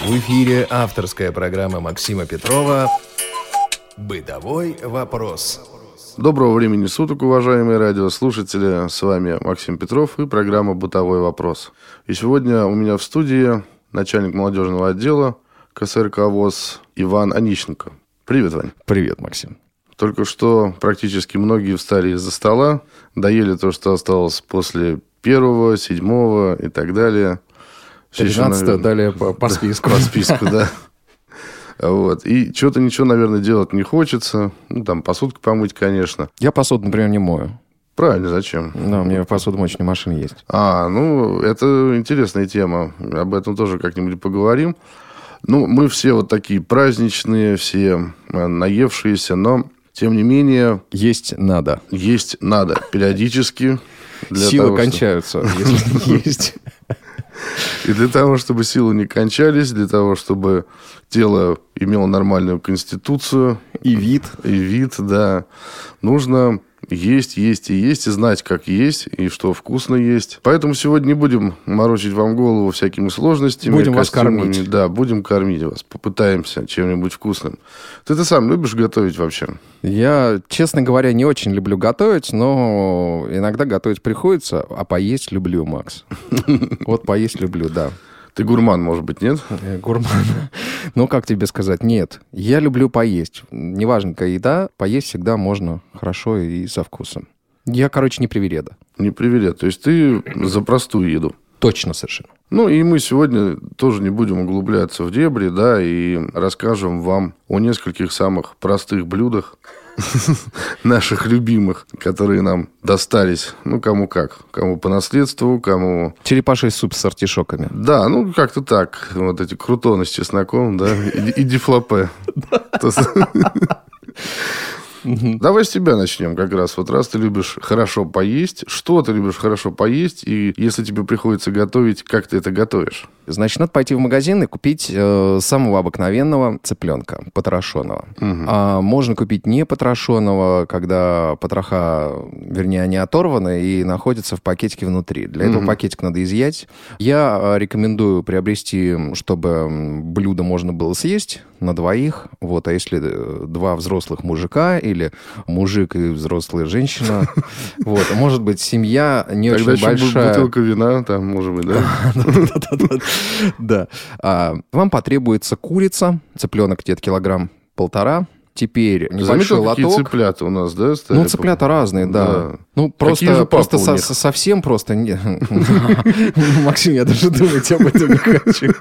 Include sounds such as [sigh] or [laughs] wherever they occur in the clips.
В эфире авторская программа Максима Петрова «Бытовой вопрос». Доброго времени суток, уважаемые радиослушатели. С вами Максим Петров и программа «Бытовой вопрос». И сегодня у меня в студии начальник молодежного отдела КСРК ВОЗ Иван Онищенко. Привет, Вань. Привет, Максим. Только что практически многие встали из-за стола, доели то, что осталось после первого, седьмого и так далее. Все еще, 13 наверное, далее по, по списку. По списку, да. [laughs] Вот. И что-то ничего, наверное, делать не хочется. Ну, там, посудку помыть, конечно. Я посуду, например, не мою. Правильно, зачем? Да, у меня посудомоечная машина есть. А, ну, это интересная тема. Об этом тоже как-нибудь поговорим. Ну, мы все вот такие праздничные, все э, наевшиеся, но, тем не менее... Есть надо. Есть надо. Периодически. Силы того, кончаются, если [laughs] есть. И для того, чтобы силы не кончались, для того, чтобы тело имело нормальную конституцию. И вид. И вид, да. Нужно есть, есть и есть, и знать, как есть, и что вкусно есть. Поэтому сегодня не будем морочить вам голову всякими сложностями. Будем вас кормить. Да, будем кормить вас. Попытаемся чем-нибудь вкусным. Ты-то сам любишь готовить вообще? Я, честно говоря, не очень люблю готовить, но иногда готовить приходится, а поесть люблю, Макс. [laughs] Вот поесть люблю, да. Ты гурман, может быть, нет? Гурман. [laughs] Ну, как тебе сказать? Нет. Я люблю поесть. Неважно, какая еда, поесть всегда можно хорошо и со вкусом. Я, короче, не привереда. Не приверед. То есть ты за простую еду? Точно совершенно. Ну, и мы сегодня тоже не будем углубляться в дебри, да, и расскажем вам о нескольких самых простых блюдах, [laughs] наших любимых, которые нам достались. Ну, кому как. Кому по наследству, кому... Черепаший суп с артишоками. Да, ну, как-то так. Вот эти крутоны с чесноком, да, и, и [laughs] [laughs] дифлопе. Давай с тебя начнем как раз. Вот раз ты любишь хорошо поесть, что ты любишь хорошо поесть, и если тебе приходится готовить, как ты это готовишь? Значит, надо пойти в магазин и купить э, самого обыкновенного цыпленка, потрошенного. Угу. А можно купить не потрошенного, когда потроха, вернее, они оторваны и находятся в пакетике внутри. Для угу. этого пакетик надо изъять. Я э, рекомендую приобрести, чтобы блюдо можно было съесть на двоих. Вот, а если э, два взрослых мужика или мужик и взрослая женщина, [laughs] вот, может быть, семья не очень большая. бутылка вина, там, может быть, [laughs] да? Да. А, вам потребуется курица, цыпленок где-то килограмм полтора, Теперь небольшой лоток. какие цыплята у нас, да? Стали? Ну, цыплята разные, да. да. Ну, просто, просто со, совсем просто... [laughs] Максим, я даже думать об этом не хочу.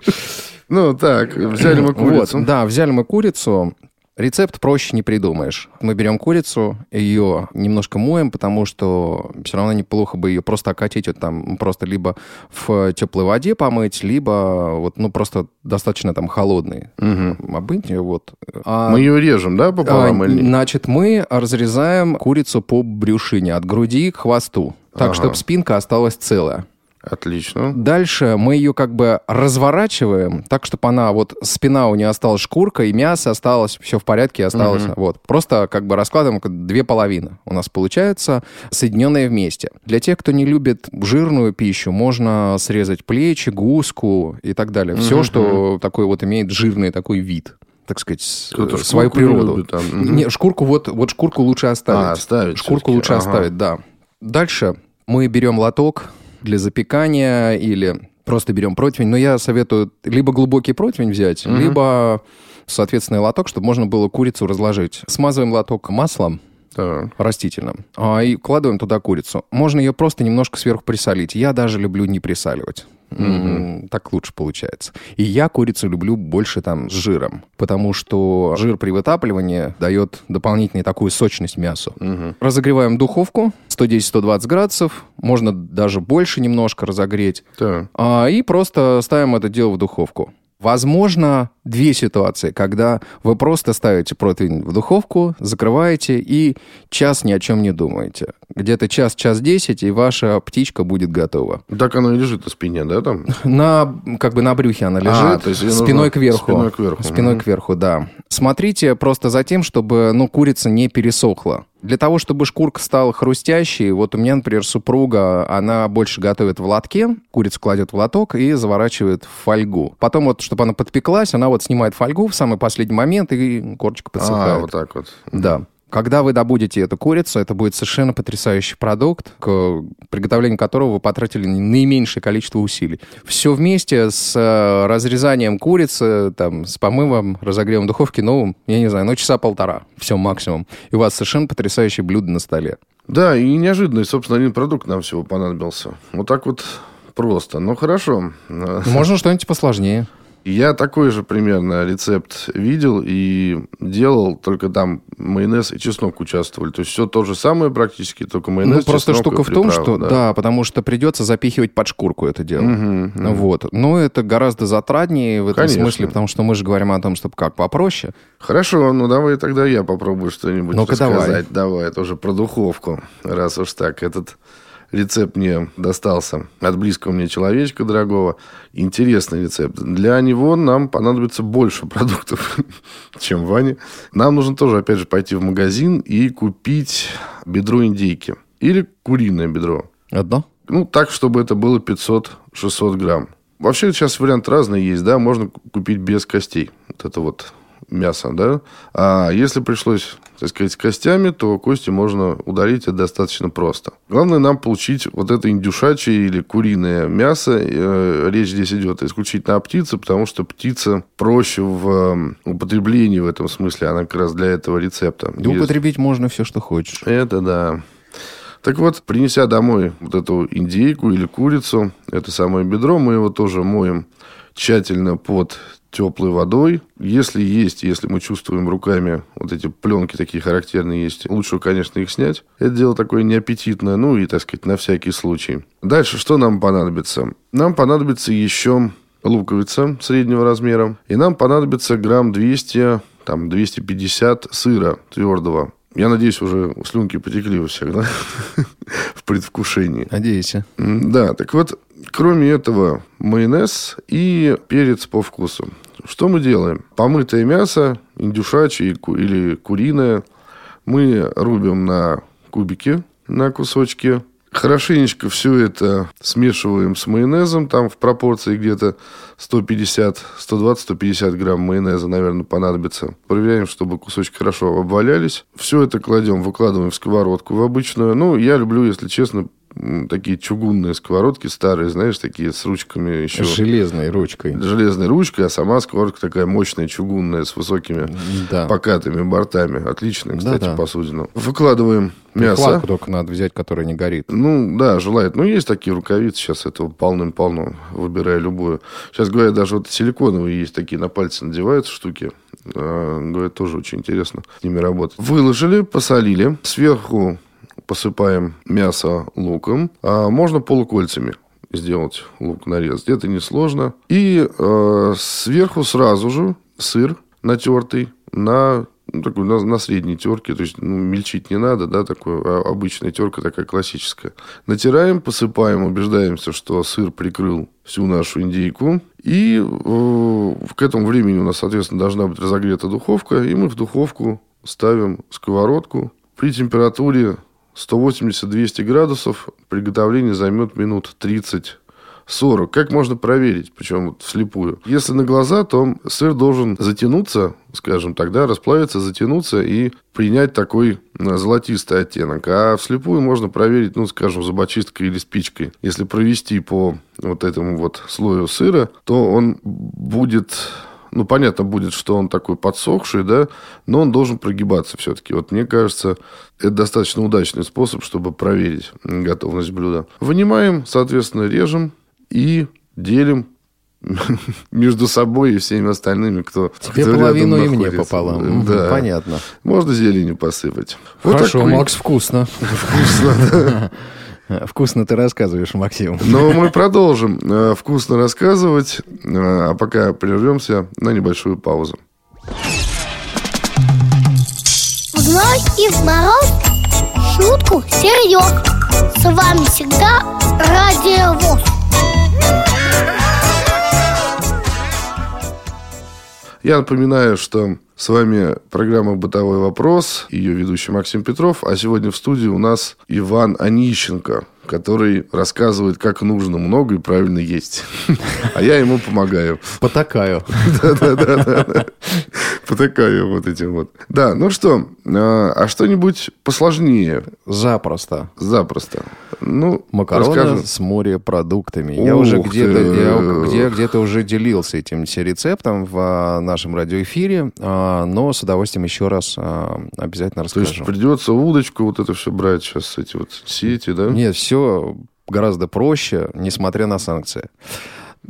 Ну, так, взяли мы курицу. да, взяли мы курицу. Рецепт проще не придумаешь. Мы берем курицу, ее немножко моем, потому что все равно неплохо бы ее просто окатить, вот там просто либо в теплой воде помыть, либо вот, ну, просто достаточно там холодной. Угу. Обыть вот. А, мы ее режем, да, пополам? А, или? Значит, мы разрезаем курицу по брюшине, от груди к хвосту, так, ага. чтобы спинка осталась целая. Отлично. Дальше мы ее как бы разворачиваем, так, чтобы она вот спина у нее осталась шкурка, и мясо осталось, все в порядке осталось. Угу. Вот. Просто как бы раскладываем две половины. У нас получается соединенные вместе. Для тех, кто не любит жирную пищу, можно срезать плечи, гуску и так далее. Все, угу. что такой вот имеет жирный такой вид так сказать, Кто-то свою природу. Любит, там. Не, шкурку вот, вот шкурку лучше оставить. А, оставить. Шкурку лучше ага. оставить, да. Дальше мы берем лоток, для запекания или просто берем противень. Но я советую либо глубокий противень взять, угу. либо, соответственно, лоток, чтобы можно было курицу разложить. Смазываем лоток маслом, так. растительным. А, и вкладываем туда курицу. Можно ее просто немножко сверху присолить. Я даже люблю не присаливать. Mm-hmm. Так лучше получается. И я курицу люблю больше там с жиром, потому что жир при вытапливании дает дополнительную такую сочность мясу. Mm-hmm. Разогреваем духовку 110-120 градусов, можно даже больше немножко разогреть. Да. А, и просто ставим это дело в духовку. Возможно, две ситуации, когда вы просто ставите противень в духовку, закрываете и час ни о чем не думаете. Где-то час, час десять, и ваша птичка будет готова. Так она и лежит на спине, да, там? На, как бы на брюхе она лежит, а, то есть спиной кверху. Спиной кверху. Спиной угу. кверху, да. Смотрите просто за тем, чтобы, ну, курица не пересохла. Для того, чтобы шкурка стала хрустящей, вот у меня, например, супруга, она больше готовит в лотке, курицу кладет в лоток и заворачивает в фольгу. Потом вот, чтобы она подпеклась, она вот снимает фольгу в самый последний момент, и корочка подсыхает. А, вот так вот. Да. Когда вы добудете эту курицу, это будет совершенно потрясающий продукт, к приготовлению которого вы потратили наименьшее количество усилий. Все вместе с э, разрезанием курицы, там, с помывом, разогревом духовки, ну, я не знаю, ну, часа полтора. Все максимум. И у вас совершенно потрясающее блюдо на столе. Да, и неожиданный, собственно, один продукт нам всего понадобился. Вот так вот просто. Ну, хорошо. Можно что-нибудь посложнее. Я такой же примерно рецепт видел и делал, только там майонез и чеснок участвовали. То есть все то же самое практически, только майонез, Ну, просто чеснок штука в том, что... да. Да. потому что придется запихивать под шкурку это дело. Мгм, мгм. Вот. Но это гораздо затратнее в этом Конечно. смысле, потому что мы же говорим о том, чтобы как попроще. Хорошо, ну давай тогда я попробую что-нибудь Ну-ка, рассказать. Давай, это уже про духовку, раз уж так. Этот рецепт мне достался от близкого мне человечка дорогого. Интересный рецепт. Для него нам понадобится больше [laughs] продуктов, чем Ване. Нам нужно тоже, опять же, пойти в магазин и купить бедро индейки. Или куриное бедро. Одно? Ну, так, чтобы это было 500-600 грамм. Вообще, сейчас вариант разный есть, да, можно купить без костей. Вот это вот мясо, да. А если пришлось, так сказать, с костями, то кости можно удалить, это достаточно просто. Главное нам получить вот это индюшачье или куриное мясо. Э, Речь здесь идет исключительно о птице, потому что птица проще в э, употреблении в этом смысле. Она как раз для этого рецепта. Да Есть- употребить можно все, что хочешь. это да. Так вот, принеся домой вот эту индейку или курицу, это самое бедро, мы его тоже моем тщательно под теплой водой. Если есть, если мы чувствуем руками вот эти пленки такие характерные есть, лучше, конечно, их снять. Это дело такое неаппетитное, ну и, так сказать, на всякий случай. Дальше что нам понадобится? Нам понадобится еще луковица среднего размера. И нам понадобится грамм 200, там, 250 сыра твердого. Я надеюсь, уже слюнки потекли у всех, да? [laughs] В предвкушении. Надеюсь. Да, так вот, кроме этого, майонез и перец по вкусу. Что мы делаем? Помытое мясо, индюшачье или куриное, мы рубим на кубики, на кусочки. Хорошенечко все это смешиваем с майонезом, там в пропорции где-то 150, 120-150 грамм майонеза, наверное, понадобится. Проверяем, чтобы кусочки хорошо обвалялись. Все это кладем, выкладываем в сковородку в обычную. Ну, я люблю, если честно, такие чугунные сковородки старые, знаешь, такие с ручками еще. С железной ручкой. Железной ручкой, а сама сковородка такая мощная, чугунная, с высокими Да. покатыми бортами. Отлично, кстати, Да-да. посудину. Выкладываем мясо. Прихватку только надо взять, которая не горит. Ну, да, желает. Ну, есть такие рукавицы сейчас, этого полным-полно, выбирая любую. Сейчас, говорят, даже вот силиконовые есть такие, на пальцы надеваются штуки. А, Говорят, тоже очень интересно с ними работать. Выложили, посолили. Сверху посыпаем мясо луком. А можно полукольцами сделать лук нарез. Это несложно. И э, сверху сразу же сыр натертый на ну, такой, на, на средней терке, то есть ну, мельчить не надо, да, такой а, обычная терка такая классическая. Натираем, посыпаем, убеждаемся, что сыр прикрыл всю нашу индейку. И э, к этому времени у нас, соответственно, должна быть разогрета духовка, и мы в духовку ставим сковородку при температуре 180-200 градусов. Приготовление займет минут 30 40. Как можно проверить, причем вот вслепую? Если на глаза, то сыр должен затянуться, скажем так, да, расплавиться, затянуться и принять такой э, золотистый оттенок. А вслепую можно проверить, ну, скажем, зубочисткой или спичкой. Если провести по вот этому вот слою сыра, то он будет ну, понятно будет, что он такой подсохший, да, но он должен прогибаться все-таки. Вот мне кажется, это достаточно удачный способ, чтобы проверить готовность блюда. Вынимаем, соответственно, режем и делим [laughs] между собой и всеми остальными, кто Тебе кто половину и мне пополам. Да. Понятно. Можно зеленью посыпать. Вот Хорошо, такой Макс, вкусно. [laughs] вкусно. [laughs] Вкусно ты рассказываешь, Максим. Но мы продолжим э, вкусно рассказывать, э, а пока прервемся на небольшую паузу. В зной и в мороз шутку серьез С вами всегда Радио ВОЗ Я напоминаю, что с вами программа «Бытовой вопрос», ее ведущий Максим Петров, а сегодня в студии у нас Иван Онищенко, который рассказывает, как нужно много и правильно есть. [laughs] А я ему помогаю. Потакаю. [laughs] Да-да-да. Потакаю вот этим вот. Да, ну что, а, а что-нибудь посложнее? Запросто. Запросто. Ну, Макароны расскажем. с морепродуктами. Я уже где-то где, где-то уже делился этим рецептом в а, нашем радиоэфире, а, но с удовольствием еще раз а, обязательно То есть расскажу. придется удочку вот это все брать сейчас, эти вот сети, да? Нет, все гораздо проще, несмотря на санкции. [laughs]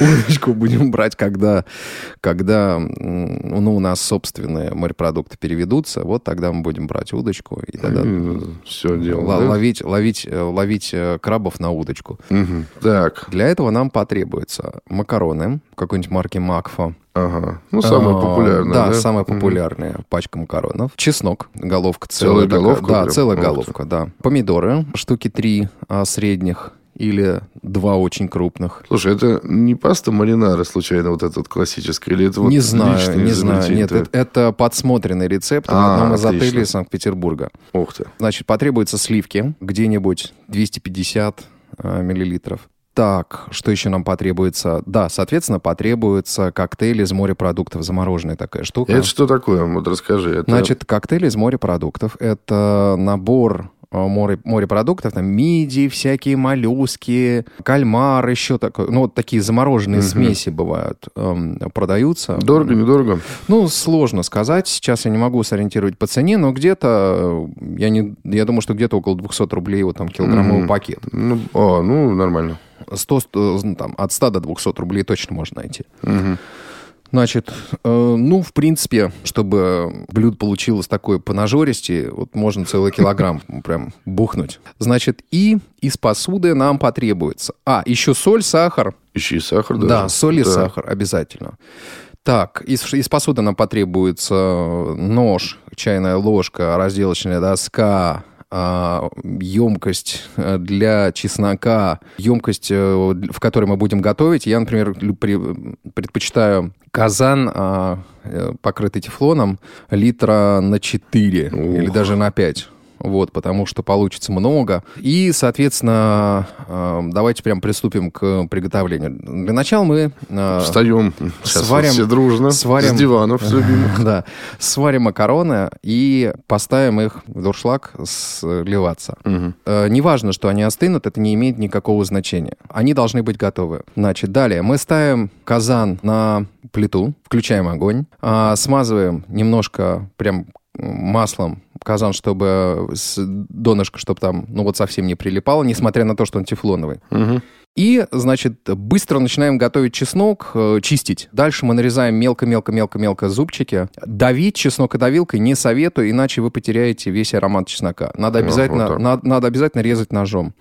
Удочку будем брать, когда, когда ну, у нас собственные морепродукты переведутся. Вот тогда мы будем брать удочку и тогда Все дело. ловить, ловить, э, ловить э, крабов на удочку. Так, Для этого нам потребуются макароны какой-нибудь марки Макфа. ага. Ну, самое А, популярное, Да, да? самая популярная пачка макаронов. Чеснок, головка Целая целая. такая. головка Да, прям? целая головка, да. Помидоры, штуки три а, средних или два очень крупных. Слушай, это не паста маринара, случайно, вот эта вот классическая? Или это вот не знаю, не знаю. Нет, это, это подсмотренный рецепт А, на одном из отлично. отелей Санкт-Петербурга. Ух ты. Значит, потребуются сливки, где-нибудь 250 а, миллилитров. Так, что еще нам потребуется? Да, соответственно, потребуется коктейль из морепродуктов, замороженная такая штука. Это что такое? Вот расскажи. Это... Значит, коктейль из морепродуктов – это набор э, море, морепродуктов, там мидии, всякие моллюски, кальмар, еще такое. Ну, вот такие замороженные смеси бывают, эм, продаются. Дорого, недорого? Ну, сложно сказать. Сейчас я не могу сориентировать по цене, но где-то, э, я, не, я думаю, что где-то около 200 рублей вот там килограммовый Мгм. пакет. Ну, о, ну, нормально. 100, 100, ну, там, от 100 до 200 рублей точно можно найти. Мгм. Значит, э, ну, в принципе, чтобы блюдо получилось такое по нажористи, вот можно целый килограмм [laughs] прям бухнуть. Значит, и из посуды нам потребуется. А, еще соль, сахар. Ищи сахар даже. Да, соль и Да. сахар обязательно. Так, из, из посуды нам потребуется нож, чайная ложка, разделочная доска, емкость э, для чеснока, емкость, э, в которой мы будем готовить. Я, например, предпочитаю казан, а, э, покрытый тефлоном, литра на 4 или Ух. даже на 5. Вот, потому что получится много. И, соответственно, э, давайте прям приступим к приготовлению. Для начала мы э, Встаем. Сейчас сварим- все дружно. сварим- С диванов любимых. [laughs] да, сварим макароны и поставим их в дуршлаг сливаться. Э, Неважно, что они остынут, это не имеет никакого значения. Они должны быть готовы. Значит, далее мы ставим казан на плиту, включаем огонь, а, смазываем немножко прям маслом казан, чтобы с донышко, чтобы там, ну вот совсем не прилипало, несмотря на то, что он тефлоновый. Мгм. И, значит, быстро начинаем готовить чеснок, э, чистить. Дальше мы нарезаем мелко-мелко-мелко-мелко зубчики. Давить чеснокодавилкой не советую, иначе вы потеряете весь аромат чеснока. Надо Ага, обязательно, вот надо, надо обязательно резать ножом.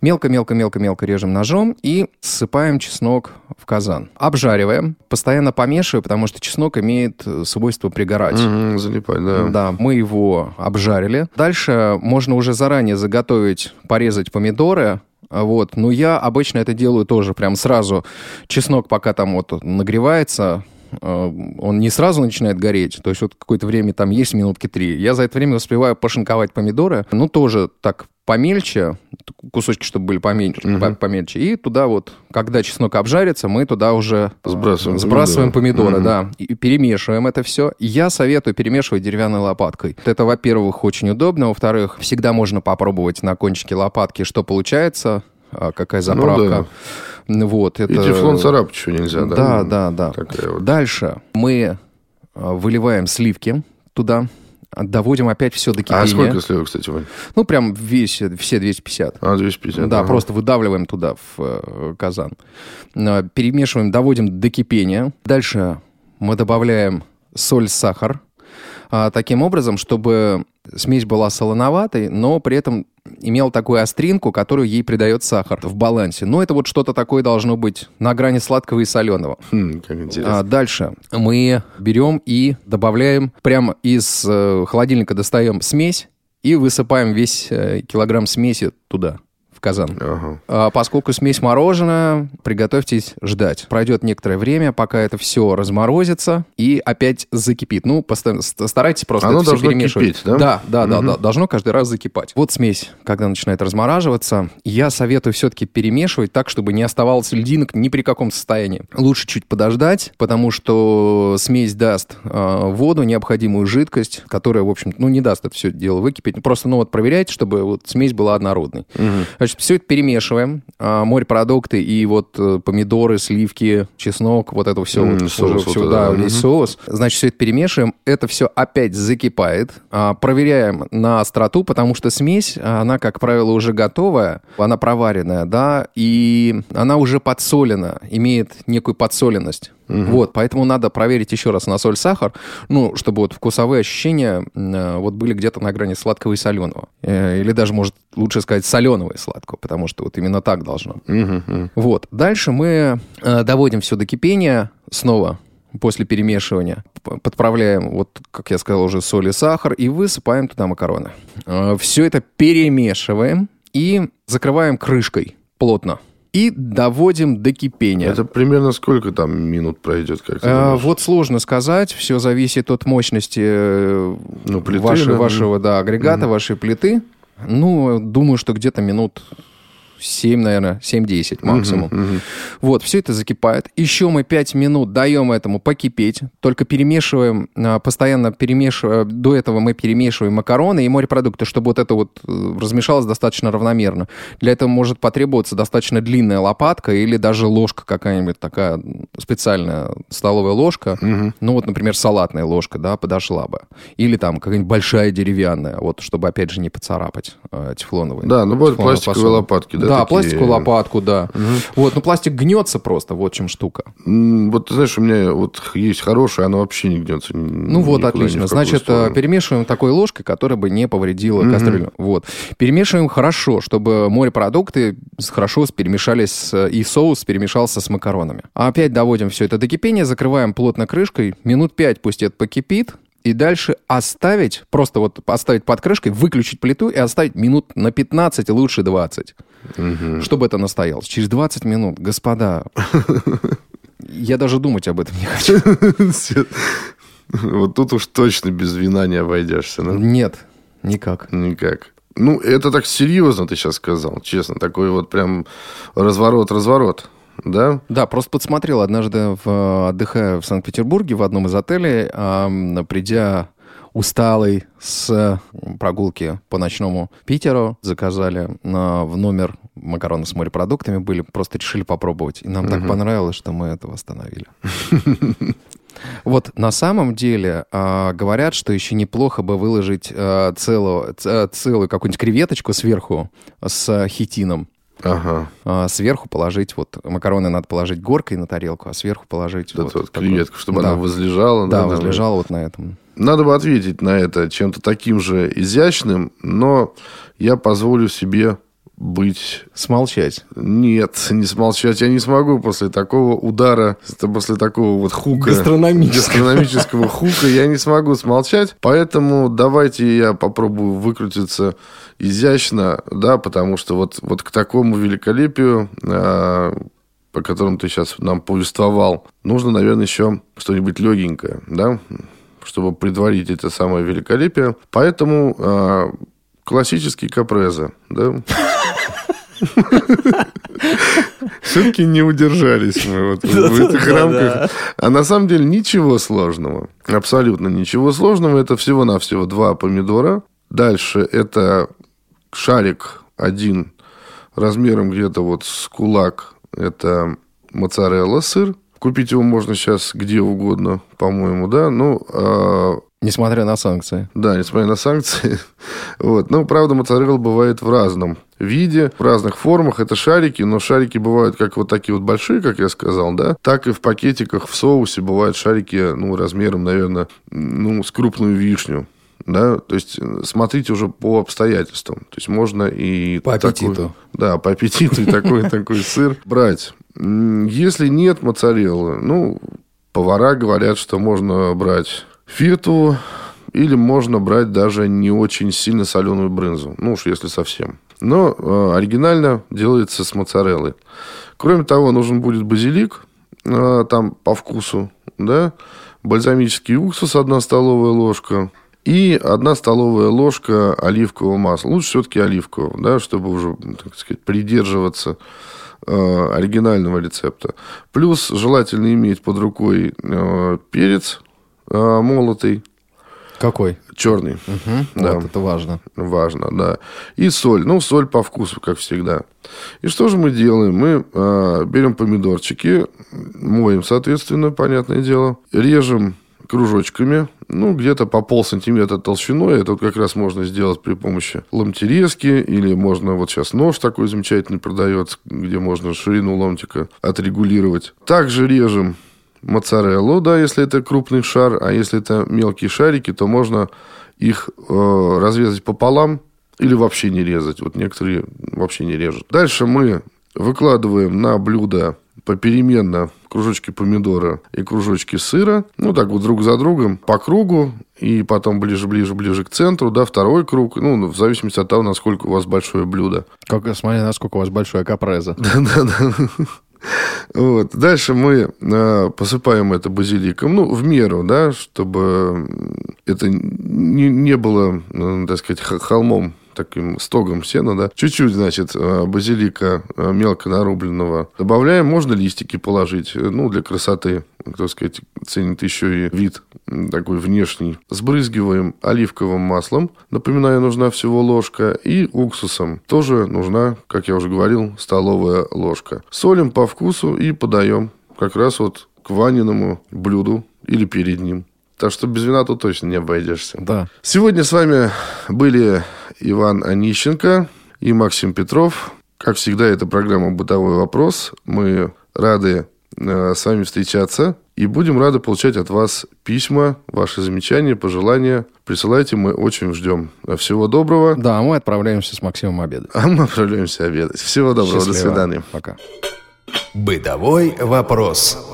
Мелко-мелко-мелко-мелко режем ножом и ссыпаем чеснок в казан. Обжариваем, постоянно помешивая, потому что чеснок имеет э, свойство пригорать. Мгм. Залипать, да. Да, мы его обжарили. Дальше можно уже заранее заготовить, порезать помидоры. А Вот. Но я обычно это делаю тоже прям сразу. Чеснок пока там вот нагревается, э, он не сразу начинает гореть, то есть вот какое-то время там есть минутки три. Я за это время успеваю пошинковать помидоры, ну тоже так помельче, кусочки, чтобы были поменьше, по- помельче. И туда вот, когда чеснок обжарится, мы туда уже Сбрасываем сбрасываем помидоры. помидоры, Мгм. да, и перемешиваем это все. Я советую перемешивать деревянной лопаткой. Это, во-первых, очень удобно. Во-вторых, всегда можно попробовать на кончике лопатки, что получается, а, какая заправка. Ну Вот, это... И тефлон царапать еще нельзя, да? Да, да, да. Такая вот. Дальше мы а, выливаем сливки туда, доводим опять все до кипения. А сколько сливок, кстати, Вань? Ну, прям весь, все 250. А, 250. Да, ага. просто выдавливаем туда, в э, казан. Перемешиваем, доводим до кипения. Дальше мы добавляем соль, сахар. А, Таким образом, чтобы смесь была солоноватой, но при этом имела такую остринку, которую ей придает сахар в балансе. Но это вот что-то такое должно быть на грани сладкого и соленого. Хм, как интересно. А дальше мы берем и добавляем, прямо из э, холодильника достаем смесь и высыпаем весь э, килограмм смеси туда, казан. Ага. А Поскольку смесь мороженая, приготовьтесь ждать. Пройдет некоторое время, пока это все разморозится и опять закипит. Ну, старайтесь просто Оно это все должно перемешивать. кипеть, да? Да, да, да, да. Должно каждый раз закипать. Вот смесь, когда начинает размораживаться, я советую все-таки перемешивать так, чтобы не оставалось льдинок ни при каком состоянии. Лучше чуть подождать, потому что смесь даст э, воду, необходимую жидкость, которая, в общем, ну, не даст это все дело выкипеть. Просто, ну, вот проверяйте, чтобы вот смесь была однородной. Значит, все это перемешиваем. А, морепродукты и вот э, помидоры, сливки, чеснок, вот это все. М, вот, соус уже вот да, да. весь соус. Значит, все это перемешиваем. Это все опять закипает. А, проверяем на остроту, потому что смесь, она, как правило, уже готовая. Она проваренная, да, и она уже подсолена, имеет некую подсоленность. Вот, поэтому надо проверить еще раз на соль, сахар, ну, чтобы вот вкусовые ощущения э, вот были где-то на грани сладкого и соленого. Э, Или даже, может, лучше сказать, соленого и сладкого, потому что вот именно так должно. Мгм, мгм. Вот. Дальше мы э, доводим все до кипения снова после перемешивания. Подправляем, вот, как я сказал, уже соль и сахар, и высыпаем туда макароны. все это перемешиваем и закрываем крышкой плотно. И доводим до кипения. Это примерно сколько там минут пройдет, как думаешь? вот сложно сказать, все зависит от мощности э, Ну, плиты, да. вашего да, агрегата, вашей плиты. Ну, думаю, что где-то минут 7, наверное, 7-10 максимум. Мгм. Вот, все это закипает. Еще мы 5 минут даем этому покипеть. Только перемешиваем, а, постоянно перемешиваем. До этого мы перемешиваем макароны и морепродукты, чтобы вот это вот э, размешалось достаточно равномерно. Для этого может потребоваться достаточно длинная лопатка или даже ложка какая-нибудь такая специальная столовая ложка. Ну вот, например, салатная ложка, да, подошла бы. Или там какая-нибудь большая деревянная, вот, чтобы опять же не поцарапать э, тефлоновые. Да, ну, бывают пластиковые посуды. лопатки, да, Да, такие. пластиковую лопатку, да. Вот, ну пластик гнется просто, вот чем штука. Вот, знаешь, у меня вот есть хорошее, оно вообще не гнется. Ну вот, отлично. Значит, э, перемешиваем такой ложкой, которая бы не повредила кастрюлю. Вот. Перемешиваем хорошо, чтобы морепродукты хорошо перемешались, с- и соус перемешался с макаронами. А опять доводим все это до кипения, закрываем плотно крышкой, минут 5 пусть это покипит, и дальше оставить, просто вот оставить под крышкой, выключить плиту и оставить минут на 15, лучше 20, чтобы это настоялось. Через 20 минут, господа, [laughs] я даже думать об этом не хочу. Вот тут уж точно без вина не обойдешься. Нет, никак. Никак. Ну, это так серьезно ты сейчас сказал, честно. Такой вот прям разворот-разворот. Да? Да, просто подсмотрел однажды, в, отдыхая в Санкт-Петербурге в одном из отелей, придя усталый с прогулки по ночному Питеру, заказали на, в номер макароны с морепродуктами были, просто решили попробовать. И нам так понравилось, что мы это восстановили. [laughs] Вот на самом деле а, говорят, что еще неплохо бы выложить а, целую, ц- целую какую-нибудь креветочку сверху с хитином. Ага. А, сверху положить, вот макароны надо положить горкой на тарелку, а сверху положить Вот, вот креветку, чтобы да. она возлежала. Да, да, возлежала вот на этом. Надо бы ответить на это чем-то таким же изящным, но я позволю себе быть... Смолчать. Нет, не смолчать я не смогу после такого удара, после такого вот хука. Гастрономического. Гастрономического [laughs] хука я не смогу смолчать. Поэтому давайте я попробую выкрутиться изящно, да, потому что вот, вот к такому великолепию, а, по которому ты сейчас нам повествовал, нужно, наверное, еще что-нибудь легенькое, да, чтобы предварить это самое великолепие. Поэтому а, классические капрезы, да. Все-таки не удержались мы вот в этих рамках. А на самом деле ничего сложного. Абсолютно ничего сложного. Это всего-навсего два помидора. Дальше это шарик один размером где-то вот с кулак. Это моцарелла сыр. Купить его можно сейчас где угодно, по-моему, да. Ну, а, Несмотря на санкции. да, несмотря на санкции. [laughs] Вот. Ну, правда, моцарелла бывает в разном виде, в разных формах. Это шарики, но шарики бывают как вот такие вот большие, как я сказал, да, так и в пакетиках в соусе бывают шарики, ну, размером, наверное, ну, с крупную вишню. Да, то есть э, смотрите уже по обстоятельствам. То есть можно и По такой- аппетиту. да, по аппетиту и такой такой сыр брать. Если нет моцареллы, ну, повара говорят, что можно брать фирту или можно брать даже не очень сильно соленую брынзу. Ну уж если совсем. Но э, оригинально делается с моцареллой. Кроме того, нужен будет базилик, э, там по вкусу, да, бальзамический уксус, одна столовая ложка, и одна столовая ложка оливкового масла. Лучше все-таки оливкового, да, чтобы уже, так сказать, придерживаться э, оригинального рецепта. Плюс желательно иметь под рукой перец молотый, Какой? черный. Мгм, Да. Вот это важно. Важно, да. И соль. Ну, соль по вкусу, как всегда. И что же мы делаем? Мы э, берем помидорчики, моем, соответственно, понятное дело, режем кружочками, ну, где-то по полсантиметра толщиной. Это вот как раз можно сделать при помощи ломтерезки, или можно, вот сейчас нож такой замечательный продается, где можно ширину ломтика отрегулировать. Также режем моцареллу, да, если это крупный шар, а если это мелкие шарики, то можно их э, разрезать пополам или вообще не резать. Вот некоторые вообще не режут. Дальше мы выкладываем на блюдо попеременно кружочки помидора и кружочки сыра. Ну, так вот друг за другом по кругу. И потом ближе-ближе-ближе к центру, да, второй круг. Ну, в зависимости от того, насколько у вас большое блюдо. Как, смотри, насколько у вас большое капреза. [laughs] Да-да-да. Вот. Дальше мы э, посыпаем это базиликом, ну, в меру, да, чтобы это не, не было, так сказать, холмом таким стогом сена, да. Чуть-чуть, значит, э, базилика э, мелко нарубленного добавляем. Можно листики положить, э, ну, для красоты, так сказать, ценит еще и вид такой внешний. Сбрызгиваем оливковым маслом. Напоминаю, нужна всего ложка. И уксусом. Тоже нужна, как я уже говорил, столовая ложка. Солим по вкусу и подаем как раз вот к Ваниному блюду или перед ним. Так что без вина тут точно не обойдешься. Да. Сегодня с вами были Иван Онищенко и Максим Петров. Как всегда, это программа «Бытовой вопрос». Мы рады э, с вами встречаться и будем рады получать от вас письма, ваши замечания, пожелания. Присылайте, мы очень ждем. Всего доброго. Да, мы отправляемся с Максимом обедать. А мы отправляемся обедать. Всего доброго, до Счастливо. свидания. Пока. Бытовой вопрос.